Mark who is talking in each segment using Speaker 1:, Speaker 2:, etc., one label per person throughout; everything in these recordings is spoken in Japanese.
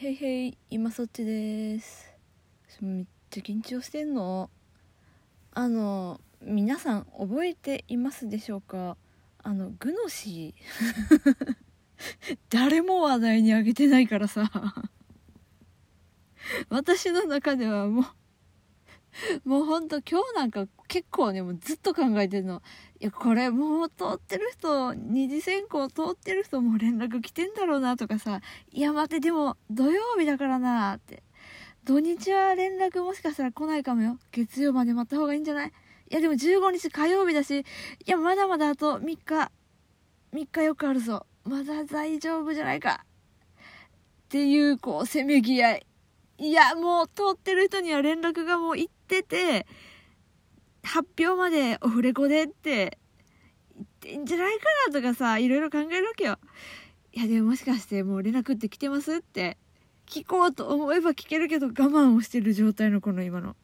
Speaker 1: へいへい今そっちです。めっちゃ緊張してんの。あの皆さん覚えていますでしょうか？あのグノシー。誰も話題にあげてないからさ。私の中ではもう もうほんと今日なんか結構ねもうずっと考えてるの。いやこれもう通ってる人二次選考通ってる人も連絡来てんだろうなとかさ。いや待ってでも土曜日だからなって。土日は連絡もしかしたら来ないかもよ。月曜まで待った方がいいんじゃない？いやでも15日火曜日だし。いやまだまだあと3日3日よくあるぞ。まだ大丈夫じゃないか。っていうこうせめぎ合い。いやもう通ってる人には連絡がもう行ってて発表までオフレコでって言ってんじゃないかなとかさいろいろ考えるわけよ。いやでももしかしてもう連絡って来てますって聞こうと思えば聞けるけど我慢をしてる状態のこの今の。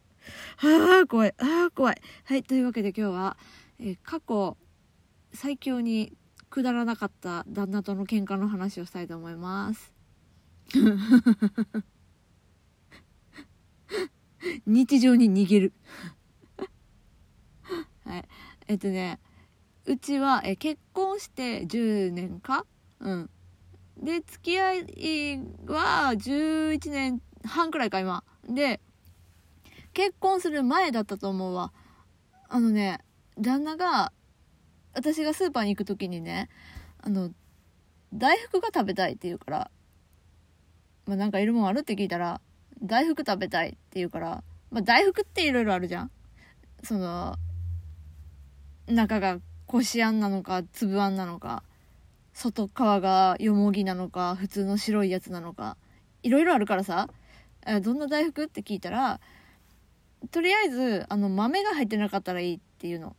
Speaker 1: はあ怖い。ああ怖い。はいというわけで今日は、え過去最強にくだらなかった旦那との喧嘩の話をしたいと思います。日常に逃げる。はい。えっとねうちはえ結婚して10年か？うん。で付き合いは11年半くらいか今。で結婚する前だったと思うわ。あのね旦那が私がスーパーに行く時にねあの大福が食べたいって言うからまあなんかいるもんあるって聞いたら大福食べたいって言うからまあ大福っていろいろあるじゃん。その中がこしあんなのか粒あんなのか外側がよもぎなのか普通の白いやつなのかいろいろあるからさ。えどんな大福って聞いたらとりあえずあの豆が入ってなかったらいいっていうの。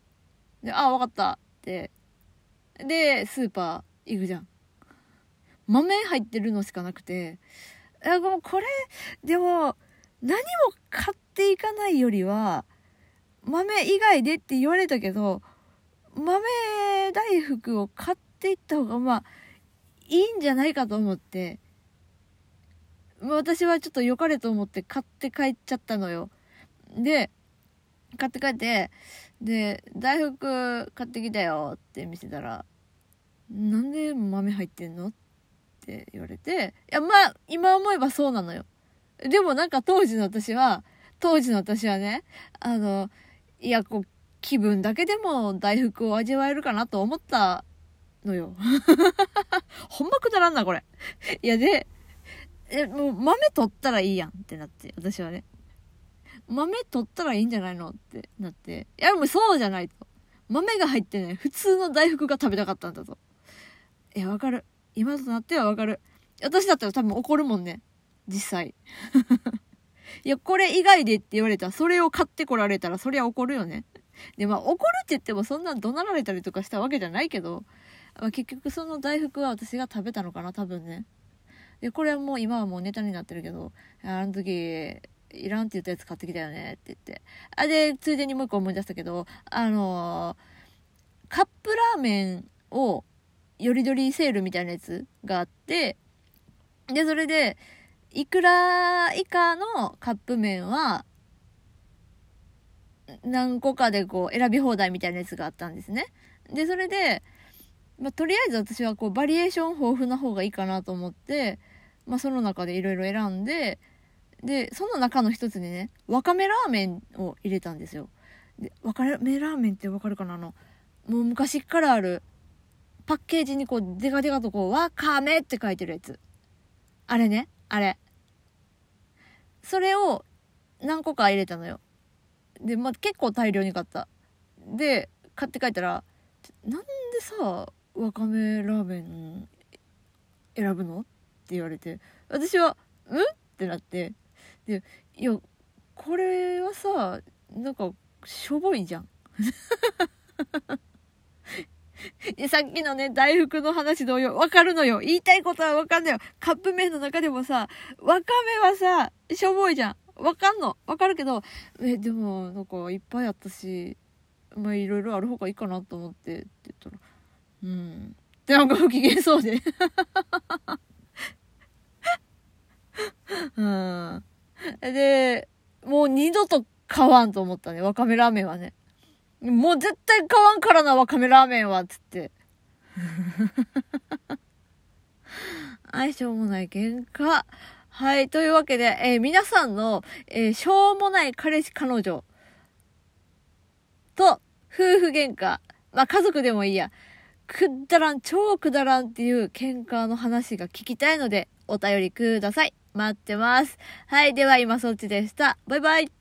Speaker 1: であ分かった。って。でスーパー行くじゃん。豆入ってるのしかなくてえもうこれでも何も買っていかないよりは豆以外でって言われたけど豆大福を買っていった方がまあいいんじゃないかと思って私はちょっと良かれと思って買って帰っちゃったのよ。で買って帰ってで大福買ってきたよって見せたらなんで豆入ってんのってって言われていやまあ今思えばそうなのよ。でもなんか当時の私は当時の私はねあのいやこう気分だけでも大福を味わえるかなと思ったのよ。ほんまくだらんなこれ。いやでえもう豆取ったらいいやんってなって私はね。豆取ったらいいんじゃないのってなって。いやもうそうじゃないと。豆が入ってない普通の大福が食べたかったんだといやわかる。今となってはわかる。私だったら多分怒るもんね。実際。いやこれ以外でって言われたらそれを買ってこられたらそりゃ怒るよね。でまあ怒るって言ってもそんな怒鳴られたりとかしたわけじゃないけど、まあ、結局その大福は私が食べたのかな多分ね。でこれはもう今はもうネタになってるけどあの時いらんって言ったやつ買ってきたよねって言って。あでついでにもう一個思い出したけどあのーカップラーメンをよりどりセールみたいなやつがあってでそれでいくら以下のカップ麺は何個かでこう選び放題みたいなやつがあったんですね。でそれで、まあ、とりあえず私はこうバリエーション豊富な方がいいかなと思って、まあ、その中でいろいろ選んででその中の一つにねわかめラーメンを入れたんですよ。でわかめラーメンってわかるかな？あのもう昔からあるパッケージにこうデカデカとこうわかめって書いてるやつ。あれねあれ。それを何個か入れたのよ。で、まあ、結構大量に買った。で買って帰ったら「なんでさわかめラーメン選ぶの?」って言われて。私は「うん?」ってなって。でいやこれはさなんかしょぼいじゃん。さっきのね大福の話同様わかるのよ。言いたいことはわかんないよ。カップ麺の中でもさわかめはさしょぼいじゃん。わかんの。わかるけどえでもなんかいっぱいあったしまあいろいろある方がいいかなと思ってって言ったらうん。でなんか不機嫌そうで。うん。で、もう二度と買わんと思ったね、わかめラーメンはね。もう絶対買わんからな、わかめラーメンは、つって。はい、しょうもない喧嘩。はい、というわけで、えー皆さんの、えーしょうもない彼氏彼女と、夫婦喧嘩。まあ、家族でもいいや。くだらん、超くだらんっていう喧嘩の話が聞きたいので、お便りください。待ってます。はい、では今そっちでした。バイバイ。